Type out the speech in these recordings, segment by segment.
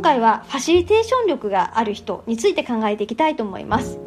今回はファシリテーション力がある人について考えていきたいと思います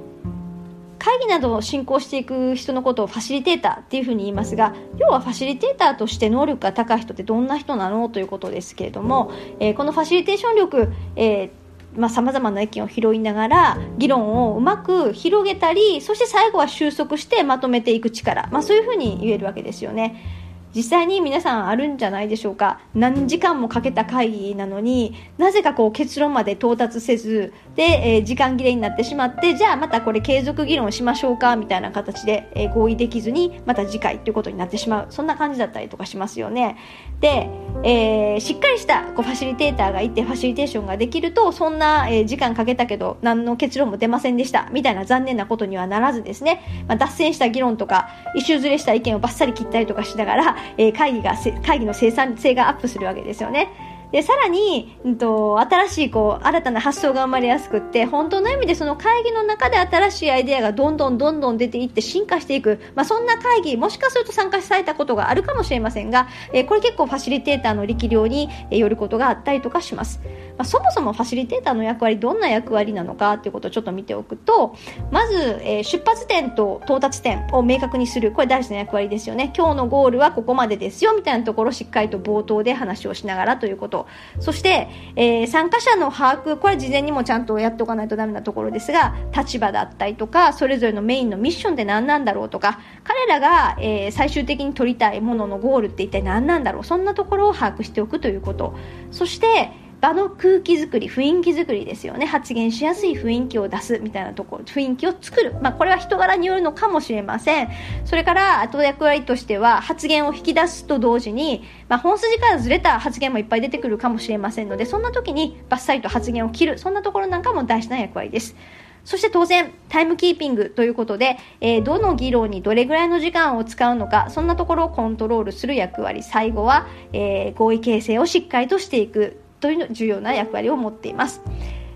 会議などを進行していく人のことをファシリテーターっていうふうに言いますが要はファシリテーターとして能力が高い人ってどんな人なのということですけれども、えー、このファシリテーション力、えーまあ、様々な意見を拾いながら議論をうまく広げたりそして最後は収束してまとめていく力、まあ、そういうふうに言えるわけですよね。実際に皆さんあるんじゃないでしょうか。何時間もかけた会議なのになぜかこう結論まで到達せずで、えー、時間切れになってしまってじゃあまたこれ継続議論しましょうかみたいな形で、えー、合意できずにまた次回ということになってしまう。そんな感じだったりとかしますよね。で、えー、しっかりしたこうファシリテーターがいてファシリテーションができるとそんな、え時間かけたけど何の結論も出ませんでした。みたいな残念なことにはならずですね、まあ、脱線した議論とか一周ずれした意見をバッサリ切ったりとかしながらえ、会議が会議の生産性がアップするわけですよね。で、さらに、うんと、新しい、こう、新たな発想が生まれやすくって、本当の意味でその会議の中で新しいアイデアがどんどんどんどん出ていって進化していく。まあ、そんな会議、もしかすると参加されたことがあるかもしれませんが、えー、これ結構ファシリテーターの力量に、よることがあったりとかします。まあ、そもそもファシリテーターの役割、どんな役割なのかっていうことをちょっと見ておくと、まず、えー、出発点と到達点を明確にする。これ大事な役割ですよね。今日のゴールはここまでですよ、みたいなところをしっかりと冒頭で話をしながらということ。そして、えー、参加者の把握、これ事前にもちゃんとやっておかないとダメなところですが、立場だったりとか、それぞれのメインのミッションって何なんだろうとか、彼らが、えー、最終的に取りたいもののゴールって一体何なんだろう、そんなところを把握しておくということ。そして、場の空気づくり、雰囲気づくりですよね。発言しやすい雰囲気を出すみたいなところ、雰囲気を作る。まあ、これは人柄によるのかもしれません。それから、あと役割としては、発言を引き出すと同時に、まあ、本筋からずれた発言もいっぱい出てくるかもしれませんので、そんな時にバッサリと発言を切る。そんなところなんかも大事な役割です。そして当然、タイムキーピングということで、えー、どの議論にどれぐらいの時間を使うのか、そんなところをコントロールする役割。最後は、えー、合意形成をしっかりとしていく。という重要な役割を持っています。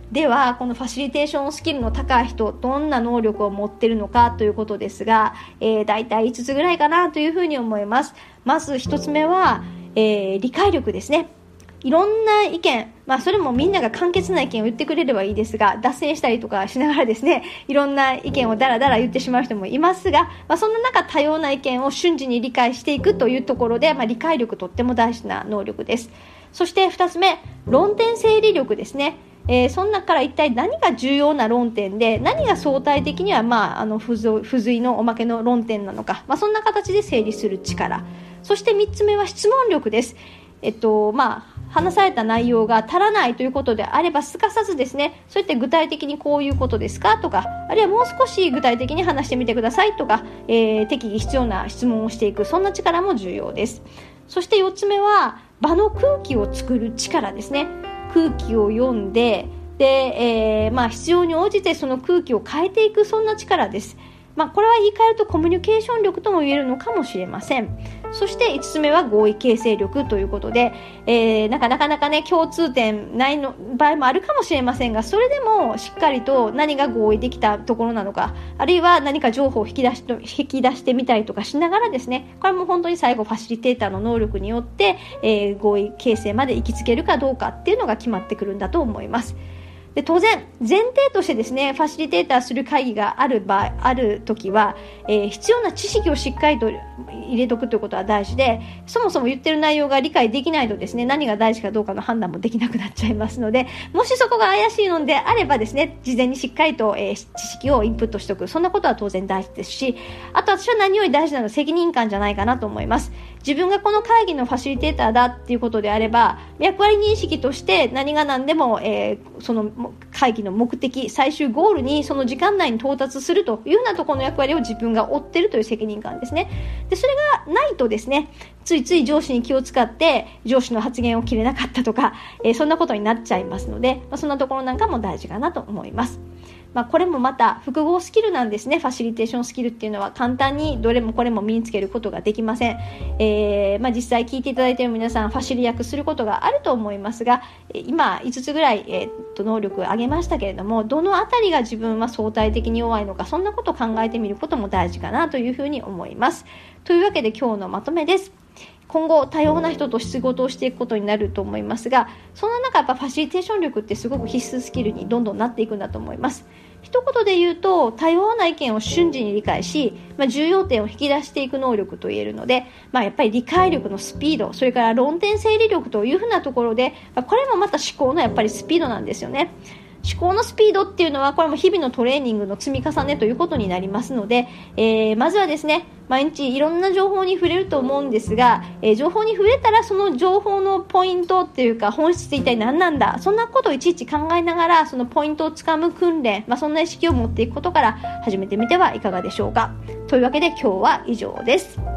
では、このファシリテーションスキルの高い人、どんな能力を持っているのかということですが、えー、大体5つぐらいかなというふうに思います。まず1つ目は、えー、理解力ですね。いろんな意見、まあそれもみんなが簡潔な意見を言ってくれればいいですが、脱線したりとかしながらですね、いろんな意見をダラダラ言ってしまう人もいますが、まあそんな中多様な意見を瞬時に理解していくというところで、まあ理解力とっても大事な能力です。そして2つ目、論点整理力ですね。えー、その中から一体何が重要な論点で、何が相対的には、まあ、あの付随のおまけの論点なのか、まあ、そんな形で整理する力。そして3つ目は質問力です。えっと、まあ、話された内容が足らないということであれば、すかさずですね、そうやって具体的にこういうことですか？とか、あるいはもう少し具体的に話してみてくださいとか、えー、適宜必要な質問をしていく、そんな力も重要です。そして4つ目は、場の空気を作る力ですね。空気を読んでで、えー、まあ、必要に応じてその空気を変えていくそんな力です。まあ、これは言い換えるとコミュニケーション力とも言えるのかもしれません。そして5つ目は合意形成力ということで、えー、なかなかね、共通点ないの場合もあるかもしれませんが、それでもしっかりと何が合意できたところなのか、あるいは何か情報を引き出し引き出してみたりとかしながらですね、これも本当に最後ファシリテーターの能力によって、えー、合意形成まで行きつけるかどうかっていうのが決まってくるんだと思います。で当然、前提としてですね、ファシリテーターする会議がある場合、ある時は、えー、必要な知識をしっかりと入れとくということは大事で、そもそも言ってる内容が理解できないとですね、何が大事かどうかの判断もできなくなっちゃいますので、もしそこが怪しいのであればですね、事前にしっかりと、えー、知識をインプットしておく。そんなことは当然大事ですし、あと私は何より大事なのは責任感じゃないかなと思います。自分がこの会議のファシリテーターだっていうことであれば、役割認識として何が何でも、えー、その会議の目的、最終ゴールにその時間内に到達するというようなところの役割を自分が負っているという責任感ですね。で、それがないとですね、ついつい上司に気を使って上司の発言を切れなかったとか、えー、そんなことになっちゃいますので、まあ、そんなところなんかも大事かなと思います。まあ、これもまた複合スキルなんですね。ファシリテーションスキルっていうのは簡単にどれもこれも身につけることができません。えー、まあ、実際聞いていただいている皆さん、ファシリ役することがあると思いますが、今5つぐらい、えー、っと能力を上げましたけれども、どのあたりが自分は相対的に弱いのか、そんなことを考えてみることも大事かなというふうに思います。というわけで今日のまとめです。今後多様な人と仕事をしていくことになると思いますがそんな中やっぱファシリテーション力ってすごく必須スキルにどんどんなっていくんだと思います一言で言うと多様な意見を瞬時に理解し、まあ、重要点を引き出していく能力といえるので、まあ、やっぱり理解力のスピードそれから論点整理力というふうなところで、まあ、これもまた思考のやっぱりスピードなんですよね。思考のスピードっていうのはこれも日々のトレーニングの積み重ねということになりますので、えー、まずはですね毎日いろんな情報に触れると思うんですが、えー、情報に触れたらその情報のポイントっていうか本質一体何なんだそんなことをいちいち考えながらそのポイントをつかむ訓練、まあ、そんな意識を持っていくことから始めてみてはいかがでしょうかというわけで今日は以上です。